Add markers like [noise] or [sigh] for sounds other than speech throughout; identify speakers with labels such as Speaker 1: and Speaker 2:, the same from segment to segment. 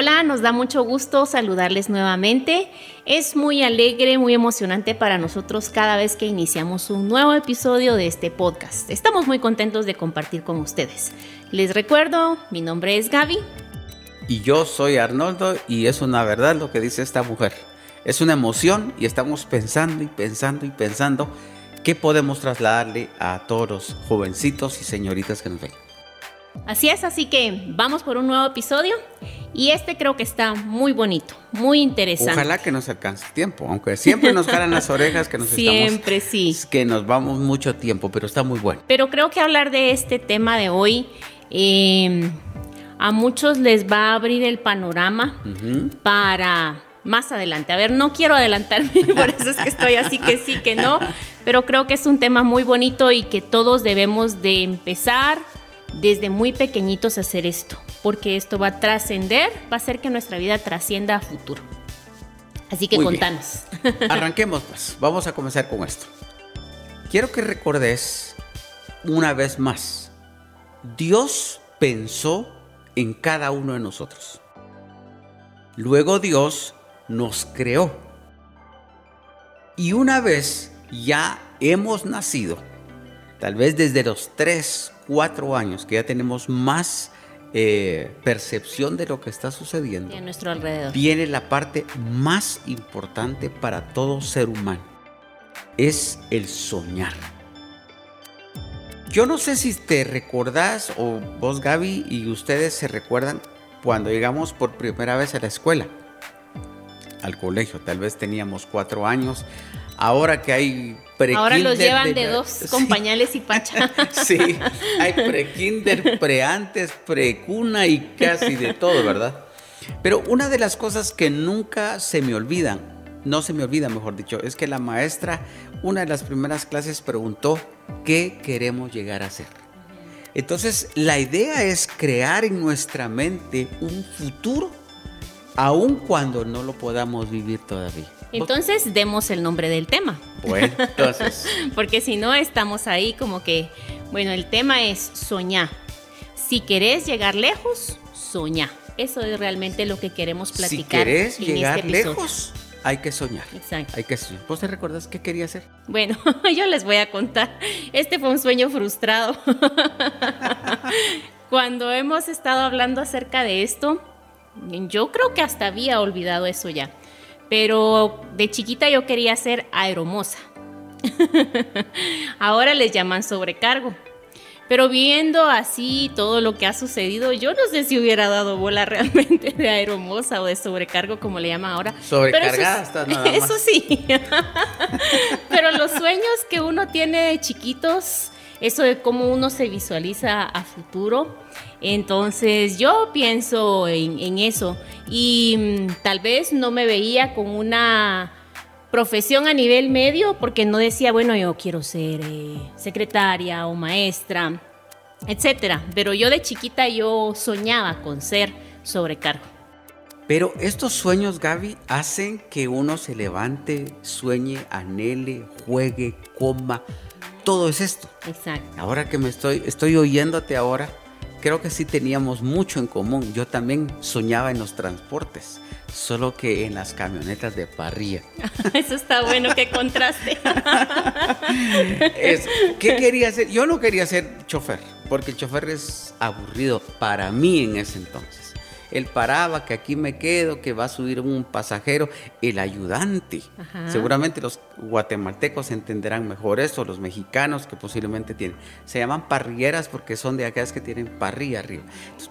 Speaker 1: Hola, nos da mucho gusto saludarles nuevamente. Es muy alegre, muy emocionante para nosotros cada vez que iniciamos un nuevo episodio de este podcast. Estamos muy contentos de compartir con ustedes. Les recuerdo, mi nombre es Gaby.
Speaker 2: Y yo soy Arnoldo y es una verdad lo que dice esta mujer. Es una emoción y estamos pensando y pensando y pensando qué podemos trasladarle a todos los jovencitos y señoritas que nos ven.
Speaker 1: Así es, así que vamos por un nuevo episodio y este creo que está muy bonito, muy interesante.
Speaker 2: Ojalá que nos alcance tiempo, aunque siempre nos jalan las [laughs] orejas que nos
Speaker 1: siempre sí,
Speaker 2: que nos vamos mucho tiempo, pero está muy bueno.
Speaker 1: Pero creo que hablar de este tema de hoy em, a muchos les va a abrir el panorama para más adelante. A ver, no quiero adelantarme, [laughs] por eso es que estoy así que sí, que no, pero creo que es un tema muy bonito y que todos debemos de empezar desde muy pequeñitos hacer esto, porque esto va a trascender, va a hacer que nuestra vida trascienda a futuro. Así que contanos. [laughs]
Speaker 2: Arranquemos pues, vamos a comenzar con esto. Quiero que recordes una vez más, Dios pensó en cada uno de nosotros. Luego Dios nos creó. Y una vez ya hemos nacido, tal vez desde los 3, cuatro años, que ya tenemos más eh, percepción de lo que está sucediendo,
Speaker 1: a nuestro alrededor.
Speaker 2: viene la parte más importante para todo ser humano. Es el soñar. Yo no sé si te recordás, o vos Gaby y ustedes se recuerdan cuando llegamos por primera vez a la escuela, al colegio. Tal vez teníamos cuatro años. Ahora que hay
Speaker 1: Ahora los llevan de, dos [laughs] compañales y pacha. [laughs]
Speaker 2: sí, hay pre-kinder, pre-antes, pre-cuna y casi de todo, ¿verdad? Pero una de las cosas que nunca se me olvidan, no se me olvida, mejor dicho, es que la maestra, una de las primeras clases preguntó, ¿qué queremos llegar a ser? Entonces, la idea es crear en nuestra mente un futuro, aun cuando no lo podamos vivir todavía.
Speaker 1: Entonces, demos el nombre del tema.
Speaker 2: Bueno, entonces. [laughs]
Speaker 1: Porque si no, estamos ahí como que, bueno, el tema es soñar. Si querés llegar lejos, soñar. Eso es realmente lo que queremos platicar. Si
Speaker 2: querés llegar este lejos, hay que soñar.
Speaker 1: Exacto.
Speaker 2: Hay que soñar. ¿Vos te recordás qué quería hacer?
Speaker 1: Bueno, [laughs] yo les voy a contar. Este fue un sueño frustrado. [laughs] Cuando hemos estado hablando acerca de esto, yo creo que hasta había olvidado eso ya. Pero de chiquita yo quería ser aeromosa. [laughs] Ahora les llaman sobrecargo. Pero viendo así todo lo que ha sucedido, yo no sé si hubiera dado bola [laughs] realmente de aeromosa o de sobrecargo, como le llaman ahora.
Speaker 2: Sobrecargada eso, nada más. [laughs]
Speaker 1: Eso sí. Pero los sueños que uno tiene de chiquitos, eso de cómo uno se visualiza a futuro, entonces yo pienso en, eso y mm, tal vez no me veía con una profesión a nivel medio porque no decía, bueno, yo quiero ser eh, secretaria o maestra, etcétera. Pero yo de chiquita yo soñaba con ser sobrecargo.
Speaker 2: Pero estos sueños, Gaby, hacen que uno se levante, sueñe, anhele, juegue, coma. Todo es esto.
Speaker 1: Exacto.
Speaker 2: Ahora que me estoy, estoy oyéndote ahora, creo que sí teníamos mucho en común. Yo también soñaba en los transportes, solo que en las camionetas de parrilla. [laughs]
Speaker 1: Eso está bueno, qué contraste.
Speaker 2: ¿Qué quería hacer? Yo no quería ser chofer, porque el chofer es aburrido para mí en ese entonces. Él paraba, que aquí me quedo, que va a subir un pasajero, el ayudante. Seguramente los guatemaltecos entenderán mejor eso, los mexicanos que posiblemente tienen. Se llaman parrilleras porque son de aquellas que tienen parrilla arriba.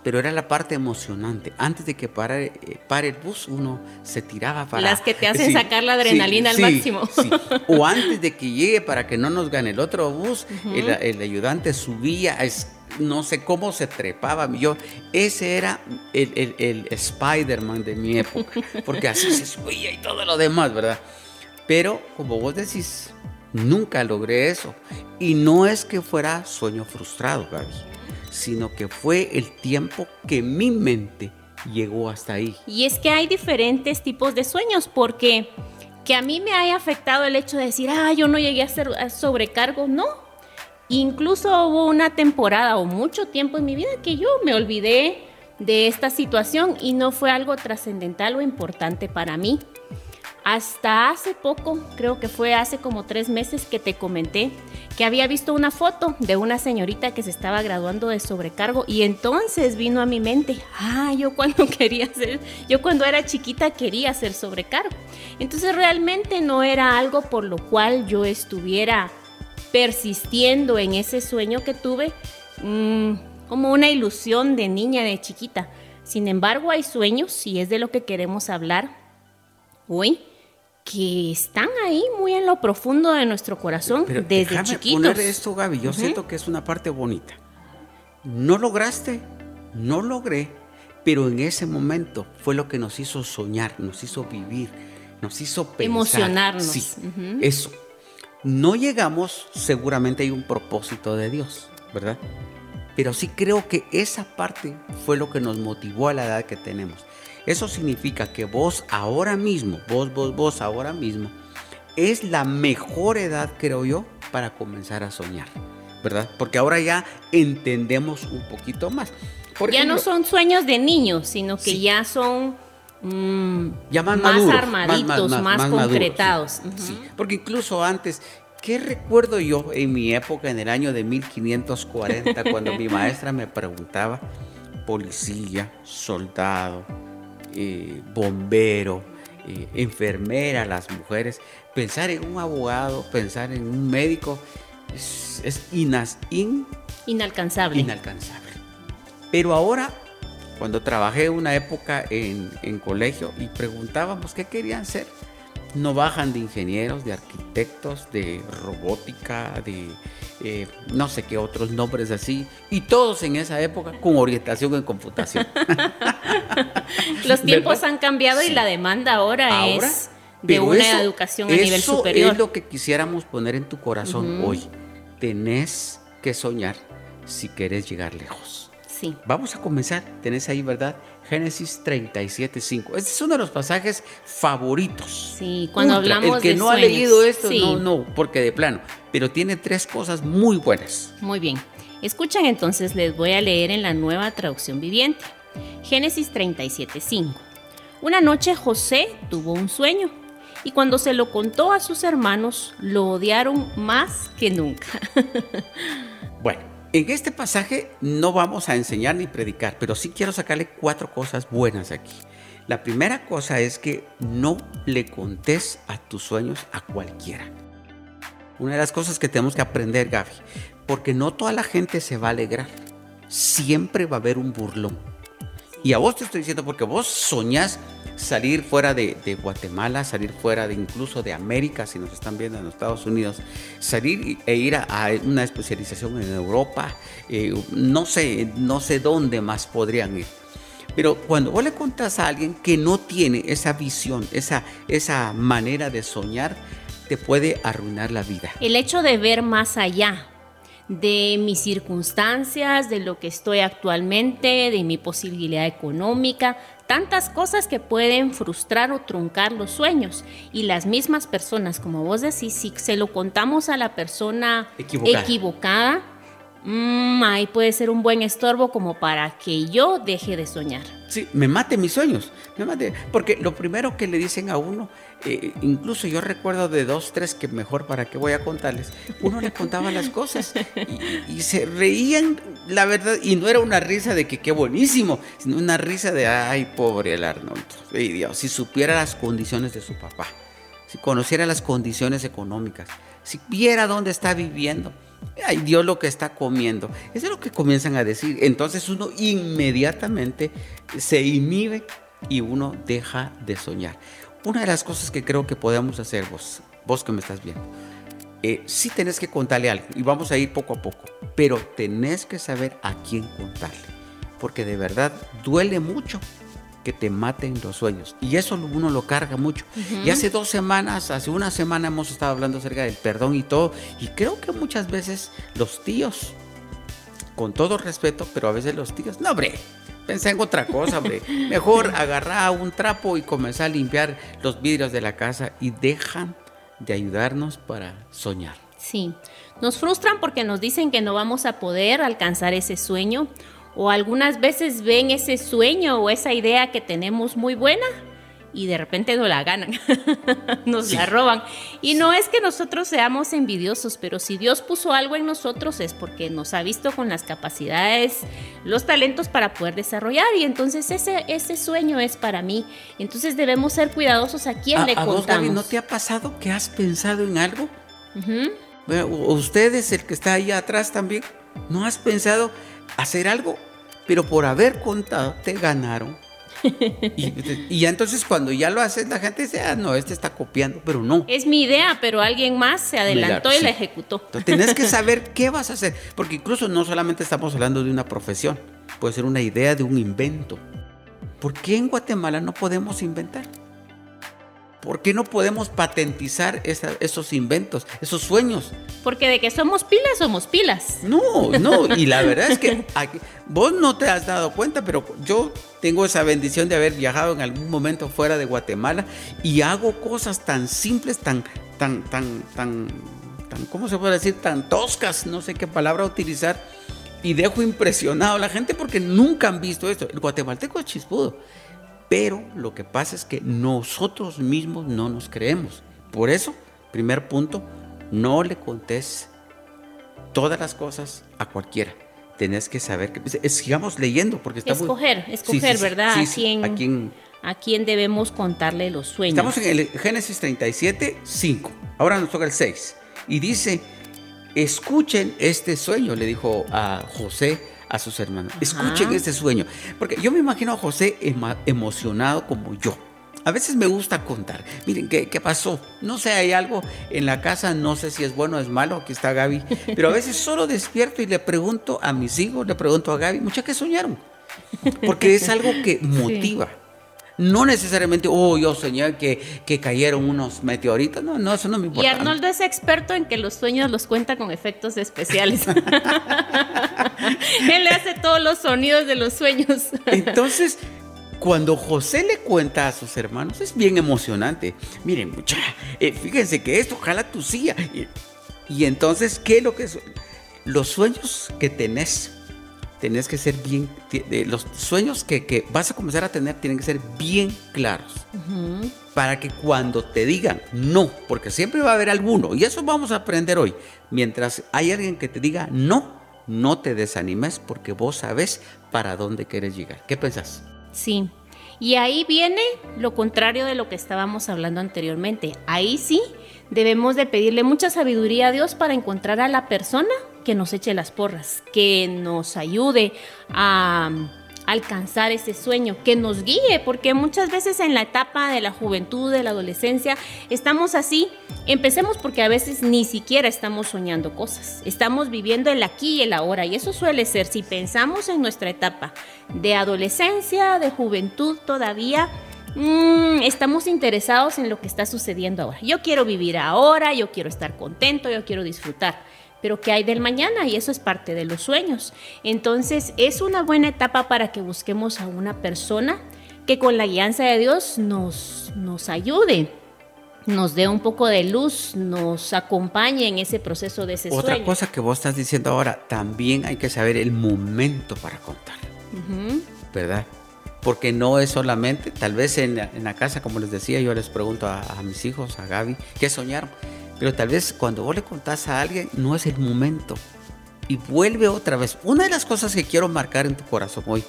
Speaker 2: pero era la parte emocionante. Antes de que pare, eh, pare el bus, uno se tiraba para...
Speaker 1: Las que te hacen sacar la adrenalina al máximo.
Speaker 2: O [laughs] antes de que llegue para que no nos gane el otro bus, el, el ayudante subía a no sé cómo se trepaba. Yo, ese era el, el, Spider-Man de mi época, porque así se subía y todo lo demás, ¿verdad? Pero como vos decís, nunca logré eso. Y no es que fuera sueño frustrado, Gaby, sino que fue el tiempo que mi mente llegó hasta ahí.
Speaker 1: Y es que hay diferentes tipos de sueños, porque que a mí me haya afectado el hecho de decir, ah, yo no llegué a ser sobrecargo, no, Incluso hubo una temporada o mucho tiempo en mi vida que yo me olvidé de esta situación y no fue algo trascendental o importante para mí. Hasta hace poco, creo que fue hace como tres meses que te comenté que había visto una foto de una señorita que se estaba graduando de sobrecargo y entonces vino a mi mente, ah, yo cuando [laughs] quería ser, yo cuando era chiquita quería ser sobrecargo. Entonces realmente no era algo por lo cual yo estuviera persistiendo en ese sueño que tuve, mm, como una ilusión de niña, de chiquita. Sin embargo, hay sueños, y es de lo que queremos hablar hoy, que están ahí muy en lo profundo de nuestro corazón
Speaker 2: Pero
Speaker 1: desde chiquitos.
Speaker 2: poner esto, Gaby. Yo siento que es una parte bonita. No lograste, no logré, pero en ese momento fue lo que nos hizo soñar, nos hizo vivir, nos hizo pensar.
Speaker 1: Emocionarnos.
Speaker 2: Sí, eso. No llegamos, seguramente hay un propósito de Dios, ¿verdad? Pero sí creo que esa parte fue lo que nos motivó a la edad que tenemos. Eso significa que vos ahora mismo, vos, vos, vos ahora mismo, es la mejor edad, creo yo, para comenzar a soñar, ¿verdad? Porque ahora ya entendemos un poquito más. Por
Speaker 1: ya no son sueños de niños, sino que
Speaker 2: Sí.
Speaker 1: ya son mm,
Speaker 2: ya más, maduros,
Speaker 1: armaditos, más, concretados.
Speaker 2: sí. Porque incluso antes, ¿qué recuerdo yo en mi época, en el año de 1540, [laughs] cuando mi maestra me preguntaba, policía, soldado, eh, bombero, eh, enfermera, las mujeres, pensar en un abogado, pensar en un médico, es, es inas- in-
Speaker 1: Inalcanzable.
Speaker 2: inalcanzable. Pero ahora, cuando trabajé una época en, en colegio y preguntábamos qué querían ser, no bajan de ingenieros, de arquitectos, de robótica, de eh, no sé qué otros nombres así, y todos en esa época con orientación en computación. [laughs]
Speaker 1: Los tiempos
Speaker 2: ¿Verdad?
Speaker 1: han cambiado y la demanda ahora,
Speaker 2: Ahora,
Speaker 1: es de una
Speaker 2: eso-
Speaker 1: educación a nivel superior.
Speaker 2: es lo que quisiéramos poner en tu corazón hoy. Tenés que soñar si querés llegar lejos.
Speaker 1: Sí.
Speaker 2: Vamos a comenzar. Tenés ahí, ¿verdad? Génesis 37.5. Este es uno de los pasajes favoritos.
Speaker 1: Sí, cuando
Speaker 2: Ultra.
Speaker 1: hablamos
Speaker 2: El que
Speaker 1: de
Speaker 2: no ha leído esto,
Speaker 1: Sí.
Speaker 2: no, no, porque de plano. Pero tiene tres cosas muy buenas.
Speaker 1: Muy bien. Escuchan entonces, les voy a leer en la nueva traducción viviente. Génesis 37:5. Una noche José tuvo un sueño y cuando se lo contó a sus hermanos lo odiaron más que nunca. [laughs]
Speaker 2: Bueno, en este pasaje no vamos a enseñar ni predicar, pero sí quiero sacarle cuatro cosas buenas aquí. La primera cosa es que no le contés a tus sueños a cualquiera. Una de las cosas que tenemos que aprender, Gaby, porque no toda la gente se va a alegrar. Siempre va a haber un burlón. Y a vos te estoy diciendo porque vos soñás salir fuera de, Guatemala, salir fuera de incluso de América, si nos están viendo en los Estados Unidos, salir e ir a, a una especialización en Europa, eh, no sé, no sé dónde más podrían ir. Pero cuando vos le contás a alguien que no tiene esa visión, esa, esa manera de soñar, te puede arruinar la vida.
Speaker 1: El hecho de ver más allá de mis circunstancias, de lo que estoy actualmente, de mi posibilidad económica, tantas cosas que pueden frustrar o truncar los sueños. Y las mismas personas, como vos decís, si se lo contamos a la persona
Speaker 2: Equivocada.
Speaker 1: equivocada, mm, ahí puede ser un buen estorbo como para que yo deje de soñar.
Speaker 2: Sí, me mate mis sueños, me mate. Porque lo primero que le dicen a uno, eh, incluso yo recuerdo de dos, tres que mejor para qué voy a contarles, uno le contaba las cosas y, se reían, la verdad, y no era una risa de que qué buenísimo, sino una risa de, ay, pobre el Arnold, ay Dios, si supiera las condiciones de su papá, si conociera las condiciones económicas, si viera dónde está viviendo. Ay, Dios lo que está comiendo. Eso es lo que comienzan a decir. Entonces uno inmediatamente se inhibe y uno deja de soñar. Una de las cosas que creo que podemos hacer vos, vos que me estás viendo, eh, sí tenés que contarle algo y vamos a ir poco a poco, pero tenés que saber a quién contarle, porque de verdad duele mucho que te maten los sueños y eso uno lo carga mucho. Y hace dos semanas, hace una semana hemos estado hablando acerca del perdón y todo y creo que muchas veces los tíos, con todo respeto, pero a veces los tíos, no hombre, pensé en otra cosa, hombre. [laughs] Mejor agarrar un trapo y comenzar a limpiar los vidrios de la casa y dejan de ayudarnos para soñar.
Speaker 1: Sí, nos frustran porque nos dicen que no vamos a poder alcanzar ese sueño o algunas veces ven ese sueño o esa idea que tenemos muy buena y de repente no la ganan, [laughs] nos la roban. Y no es que nosotros seamos envidiosos, pero si Dios puso algo en nosotros es porque nos ha visto con las capacidades, los talentos para poder desarrollar y entonces ese, ese sueño es para mí. Entonces debemos ser cuidadosos a quién le contamos.
Speaker 2: ¿no te ha pasado que has pensado en algo? ustedes, el que está ahí atrás también, ¿no has pensado hacer algo? Pero por haber contado, te ganaron [laughs] y, entonces cuando ya lo haces, la gente dice, ah, no, este está copiando, pero no.
Speaker 1: Es mi idea, pero alguien más se adelantó y la ejecutó.
Speaker 2: Entonces, tienes que [laughs] saber qué vas a hacer, porque incluso no solamente estamos hablando de una profesión, puede ser una idea de un invento. ¿Por qué en Guatemala no podemos inventar? ¿Por qué no podemos patentizar esos inventos, esos sueños?
Speaker 1: Porque de que somos pilas, somos pilas.
Speaker 2: No, no, y la [laughs] verdad es que vos no te has dado cuenta, pero yo tengo esa bendición de haber viajado en algún momento fuera de Guatemala y hago cosas tan simples, tan, tan, tan, tan, tan, ¿cómo se puede decir? Tan toscas, no sé qué palabra utilizar, y dejo impresionado a la gente porque nunca han visto esto. El guatemalteco es chispudo. Pero lo que pasa es que nosotros mismos no nos creemos. Por eso, primer punto, no le contés todas las cosas a cualquiera. Tenés que saber que sigamos leyendo porque estamos
Speaker 1: escoger, escoger, ¿verdad? ¿A, quién, ¿A, quién, debemos contarle los sueños?
Speaker 2: Estamos en el Génesis 37, 5. Ahora nos toca el 6 y dice, "Escuchen este sueño", le dijo a José a sus hermanos. Escuchen este sueño. Porque yo me imagino a José emocionado como yo. A veces me gusta contar. Miren, ¿qué, ¿qué, pasó? No sé, hay algo en la casa, no sé si es bueno o es malo, aquí está Gaby. Pero a veces [laughs] solo despierto y le pregunto a mis hijos, le pregunto a Gaby, muchas que soñaron. Porque es algo que motiva. No necesariamente, oh, yo soñé que, que cayeron unos meteoritos. No, no, eso no me importa.
Speaker 1: Y Arnoldo es experto en que los sueños los cuenta con efectos especiales. [laughs] Él le hace todos los sonidos de los sueños.
Speaker 2: Entonces, cuando José le cuenta a sus hermanos, es bien emocionante. Miren, mucha, eh, fíjense que esto jala tu silla. Y, y entonces, ¿qué es lo que es? Los sueños que tenés tenés que ser bien, los sueños que, vas a comenzar a tener tienen que ser bien claros. Para que cuando te digan no, porque siempre va a haber alguno, y eso vamos a aprender hoy, mientras hay alguien que te diga no, no te desanimes porque vos sabes para dónde quieres llegar. ¿Qué pensás?
Speaker 1: Sí. Y ahí viene lo contrario de lo que estábamos hablando anteriormente. Ahí sí debemos de pedirle mucha sabiduría a Dios para encontrar a la persona que nos eche las porras, que nos ayude a alcanzar ese sueño, que nos guíe, porque muchas veces en la etapa de la juventud, de la adolescencia, estamos así. Empecemos porque a veces ni siquiera estamos soñando cosas, estamos viviendo el aquí y el ahora, y eso suele ser, si pensamos en nuestra etapa de adolescencia, de juventud todavía, mm, estamos interesados en lo que está sucediendo ahora. Yo quiero vivir ahora, yo quiero estar contento, yo quiero disfrutar pero ¿qué hay del mañana? Y eso es parte de los sueños. Entonces es una buena etapa para que busquemos a una persona que con la guianza de Dios nos, nos ayude, nos dé un poco de luz, nos acompañe en ese proceso de ese
Speaker 2: Otra cosa que vos estás diciendo ahora, también hay que saber el momento para contar, ¿verdad? Porque no es solamente, tal vez en, la casa, como les decía, yo les pregunto a, a mis hijos, a Gaby, ¿qué soñaron? Pero tal vez cuando vos le contás a alguien no es el momento. Y vuelve otra vez. Una de las cosas que quiero marcar en tu corazón hoy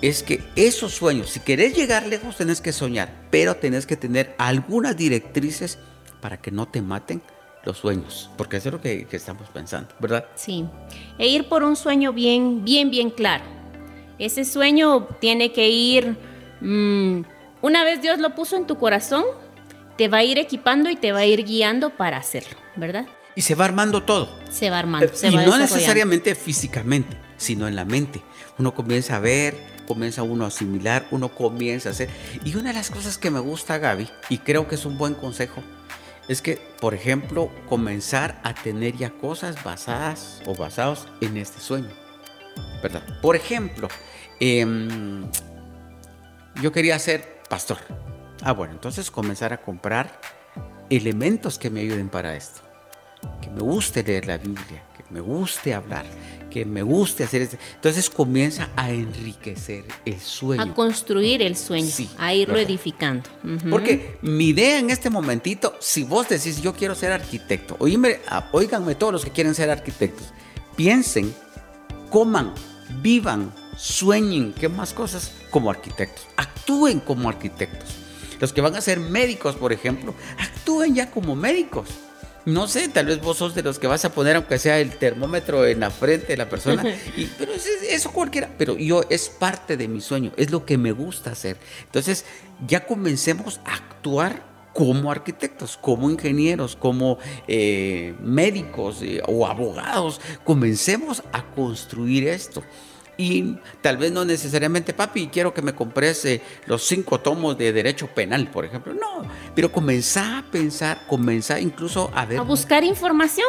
Speaker 2: es que esos sueños, si querés llegar lejos, tenés que soñar, pero tenés que tener algunas directrices para que no te maten los sueños, porque eso es lo que, estamos pensando, ¿verdad?
Speaker 1: Sí, e ir por un sueño bien, bien, bien claro. Ese sueño tiene que ir, mm, una vez Dios lo puso en tu corazón, te va a ir equipando y te va a ir guiando para hacerlo, ¿verdad?
Speaker 2: Y se va armando todo.
Speaker 1: Se va armando.
Speaker 2: Se y no necesariamente físicamente, sino en la mente. Uno comienza a ver, comienza uno a asimilar, uno comienza a hacer. Y una de las cosas que me gusta, Gaby, y creo que es un buen consejo, es que, por ejemplo, comenzar a tener ya cosas basadas o basados en este sueño. ¿Verdad? Por ejemplo, em, yo quería ser pastor. Ah, bueno, entonces comenzar a comprar elementos que me ayuden para esto. Que me guste leer la Biblia, que me guste hablar, que me guste hacer esto. Entonces comienza a enriquecer el sueño.
Speaker 1: A construir el sueño, a irlo edificando.
Speaker 2: Porque mi idea en este momentito, si vos decís yo quiero ser arquitecto, oíme, oíganme todos los que quieren ser arquitectos, piensen, coman, vivan, sueñen, ¿qué más cosas? Como arquitectos. Actúen como arquitectos. Los que van a ser médicos, por ejemplo, actúen ya como médicos. No sé, tal vez vos sos de los que vas a poner, aunque sea el termómetro en la frente de la persona, pero eso cualquiera, pero yo es parte de mi sueño, es lo que me gusta hacer. Entonces, ya comencemos a actuar como arquitectos, como ingenieros, como eh, médicos eh, o abogados. Comencemos a construir esto. Y tal vez no necesariamente, papi, quiero que me compres los cinco tomos de derecho penal, por ejemplo. No, pero comenzá a pensar, comenzá incluso a ver.
Speaker 1: A buscar información.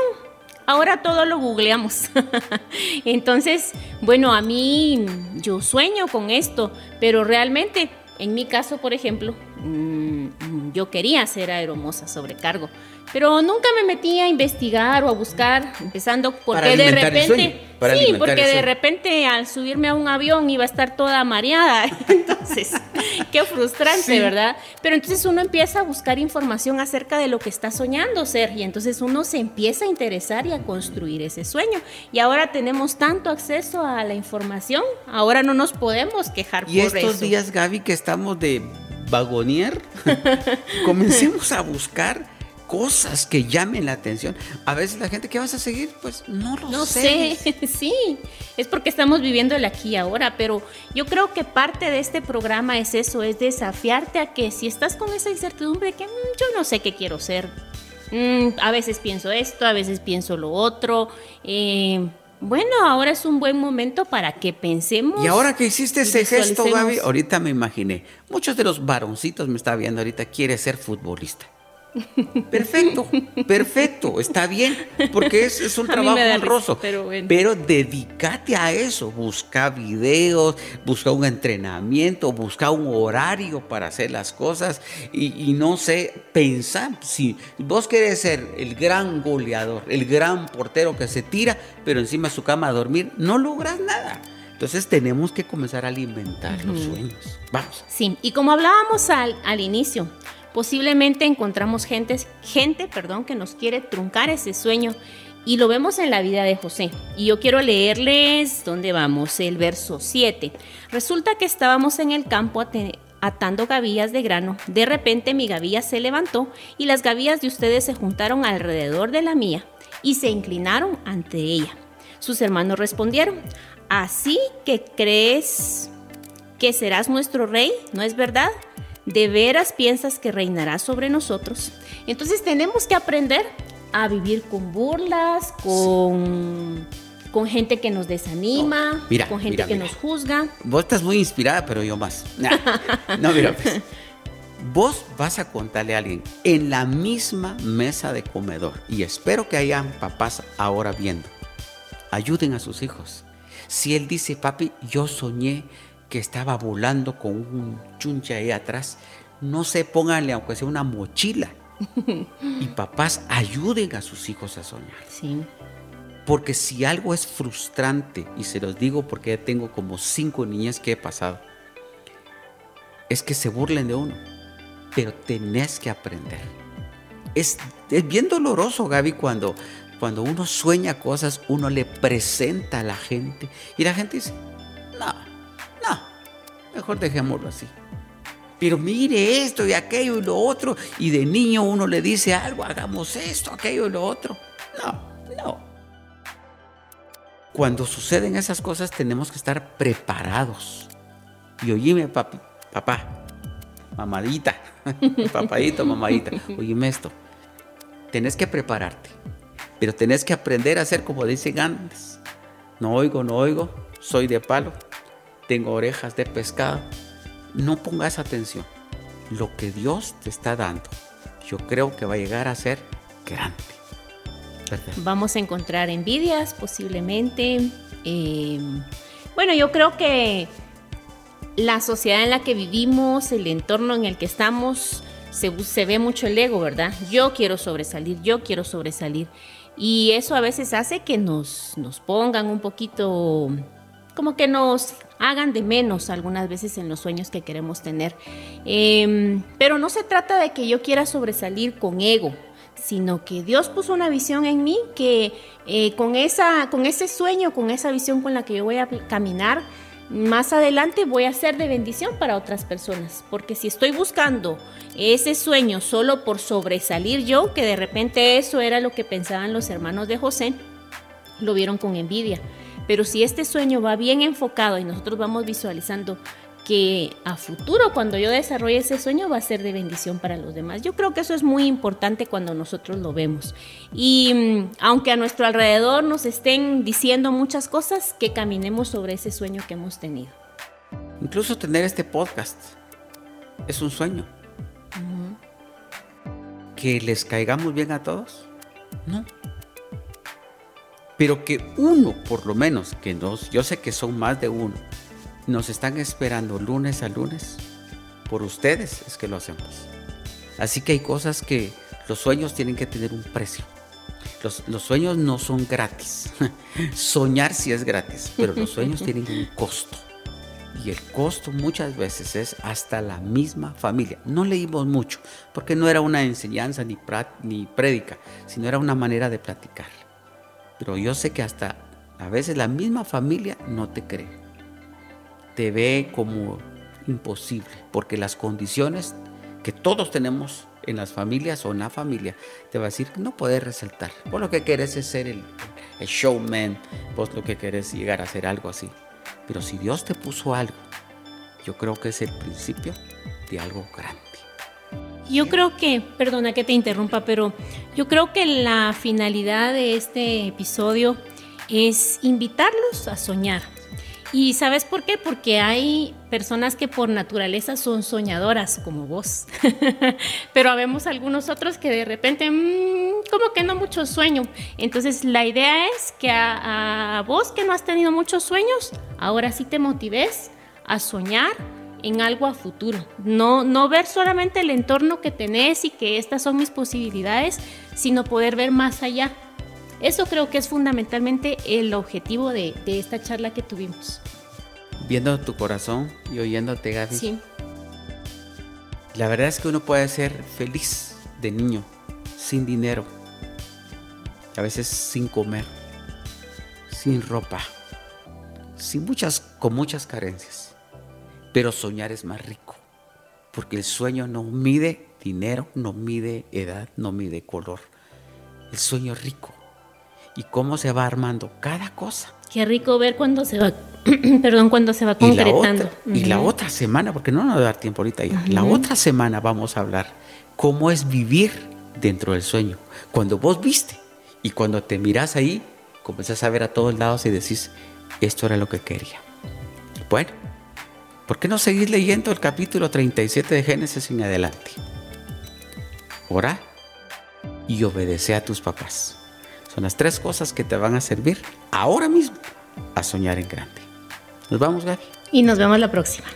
Speaker 1: Ahora todo lo googleamos. [laughs] Entonces, bueno, a mí yo sueño con esto, pero realmente, en mi caso, por ejemplo, mm, yo quería ser aeromoza sobrecargo pero nunca me metí a investigar o a buscar, empezando porque de repente, sí, porque de repente al subirme a un avión iba a estar toda mareada, [laughs] entonces, [laughs] qué frustrante, ¿verdad? Pero entonces uno empieza a buscar información acerca de lo que está soñando ser y entonces uno se empieza a interesar y a construir ese sueño. Y ahora tenemos tanto acceso a la información, ahora no nos podemos quejar
Speaker 2: y estos días, Gaby, que estamos de vagonier, [laughs] comencemos a buscar cosas que llamen la atención. A veces la gente, ¿qué vas a seguir? Pues no lo
Speaker 1: no sé. [laughs] sí, es porque estamos viviendo el aquí y ahora, pero yo creo que parte de este programa es eso, es desafiarte a que si estás con esa incertidumbre que mm, yo no sé qué quiero ser, mm, a veces pienso esto, a veces pienso lo otro, eh, bueno, ahora es un buen momento para que pensemos.
Speaker 2: Y ahora que hiciste ese gesto, Gaby, ahorita me imaginé, muchos de los varoncitos me está viendo ahorita, quiere ser futbolista. Perfecto, perfecto, está bien, porque es, un trabajo honroso. pero, pero, dedícate a eso, busca videos, busca un entrenamiento, busca un horario para hacer las cosas y, no sé, pensar, si vos querés ser el gran goleador, el gran portero que se tira, pero encima de su cama a dormir, no logras nada. Entonces tenemos que comenzar a alimentar los sueños. Vamos.
Speaker 1: Sí, y como hablábamos al, al inicio, Posiblemente encontramos gente, gente perdón, que nos quiere truncar ese sueño y lo vemos en la vida de José. Y yo quiero leerles dónde vamos, el verso 7. Resulta que estábamos en el campo atando gavillas de grano. De repente mi gavilla se levantó y las gavillas de ustedes se juntaron alrededor de la mía y se inclinaron ante ella. Sus hermanos respondieron, ¿así que crees que serás nuestro rey? ¿No es verdad? ¿De veras piensas que reinará sobre nosotros? Entonces tenemos que aprender a vivir con burlas, con, con gente que nos desanima, con gente que nos juzga.
Speaker 2: Vos estás muy inspirada, pero yo más. no, mira, pues, [laughs] vos vas a contarle a alguien en la misma mesa de comedor, y espero que hayan papás ahora viendo, ayuden a sus hijos. Si él dice, papi, yo soñé que estaba volando con un chunche ahí atrás, no se pónganle aunque sea una mochila. [laughs] y papás ayuden a sus hijos a soñar.
Speaker 1: Sí.
Speaker 2: Porque si algo es frustrante, y se los digo porque ya tengo como cinco niñas que he pasado, es que se burlen de uno. Pero tenés que aprender. Es, es bien doloroso, Gaby, cuando, cuando uno sueña cosas, uno le presenta a la gente y la gente dice, no, Mejor dejémoslo así. Pero mire esto y aquello y lo otro. Y de niño uno le dice algo, hagamos esto, aquello y lo otro. No, no. Cuando suceden esas cosas tenemos que estar preparados. Y oíme, papi, papá, mamadita, [laughs] papadito, mamadita, oíme esto. Tenés que prepararte, pero tenés que aprender a hacer como dicen antes. No oigo, no oigo, soy de palo, tengo orejas de pescado. No pongas atención. Lo que Dios te está dando, yo creo que va a llegar a ser grande.
Speaker 1: Vamos a encontrar envidias posiblemente. Eh, bueno, yo creo que la sociedad en la que vivimos, el entorno en el que estamos, se, ve mucho el ego, ¿verdad? Yo quiero sobresalir, yo quiero sobresalir. Y eso a veces hace que nos pongan un poquito, como que nos hagan de menos algunas veces en los sueños que queremos tener. Em, pero no se trata de que yo quiera sobresalir con ego, sino que Dios puso una visión en mí que eh, con, esa, con ese sueño, con esa visión con la que yo voy a caminar, más adelante voy a ser de bendición para otras personas. Porque si estoy buscando ese sueño solo por sobresalir yo, que de repente eso era lo que pensaban los hermanos de José, lo vieron con envidia. Pero si este sueño va bien enfocado y nosotros vamos visualizando que a futuro, cuando yo desarrolle ese sueño, va a ser de bendición para los demás. Yo creo que eso es muy importante cuando nosotros lo vemos. Y mm, aunque a nuestro alrededor nos estén diciendo muchas cosas, que caminemos sobre ese sueño que hemos tenido.
Speaker 2: Incluso tener este podcast es un sueño. Que les caigamos bien a todos, no. Pero que uno, por lo menos, que nos, yo sé que son más de uno, nos están esperando lunes a lunes. Por ustedes es que lo hacemos. Así que hay cosas que los sueños tienen que tener un precio. Los, los, sueños no son gratis. [laughs] Soñar sí es gratis, pero los sueños [laughs] tienen un costo. Y el costo muchas veces es hasta la misma familia. No leímos mucho, porque no era una enseñanza ni, ni prédica, sino era una manera de platicar. Pero yo sé que hasta a veces la misma familia no te cree te ve como imposible, porque las condiciones que todos tenemos en las familias o en la familia, te va a decir que no puedes resaltar. Vos lo que querés es ser el, showman, vos lo que querés es llegar a hacer algo así. Pero si Dios te puso algo, yo creo que es el principio de algo grande.
Speaker 1: Yo creo que, perdona que te interrumpa, pero yo creo que la finalidad de este episodio es invitarlos a soñar, ¿Y sabes por qué? Porque hay personas que por naturaleza son soñadoras, como vos. [laughs] Pero habemos algunos otros que de repente, mm, como que no mucho sueño. Entonces la idea es que a, vos que no has tenido muchos sueños, ahora sí te motives a soñar en algo a futuro. No, no ver solamente el entorno que tenés y que estas son mis posibilidades, sino poder ver más allá. Eso creo que es fundamentalmente el objetivo de, esta charla que tuvimos.
Speaker 2: Viendo tu corazón y oyéndote, Gaby. Sí. La verdad es que uno puede ser feliz de niño, sin dinero, a veces sin comer, sin ropa, sin muchas, con muchas carencias. Pero soñar es más rico, porque el sueño no mide dinero, no mide edad, no mide color. El sueño es rico y cómo se va armando cada cosa.
Speaker 1: Qué rico ver cuando se va, [clears throat] perdón, cuando se va concretando.
Speaker 2: Y la otra, semana, porque no nos va a dar tiempo ahorita ya, la otra semana vamos a hablar cómo es vivir dentro del sueño. Cuando vos viste y cuando te miras ahí, comenzás a ver a todos lados y decís, esto era lo que quería. Bueno, ¿por qué no seguís leyendo el capítulo 37 de Génesis en adelante? Ora y obedece a tus papás. Son las tres cosas que te van a servir ahora mismo a soñar en grande. Nos vamos, Gaby.
Speaker 1: Y nos vemos la próxima.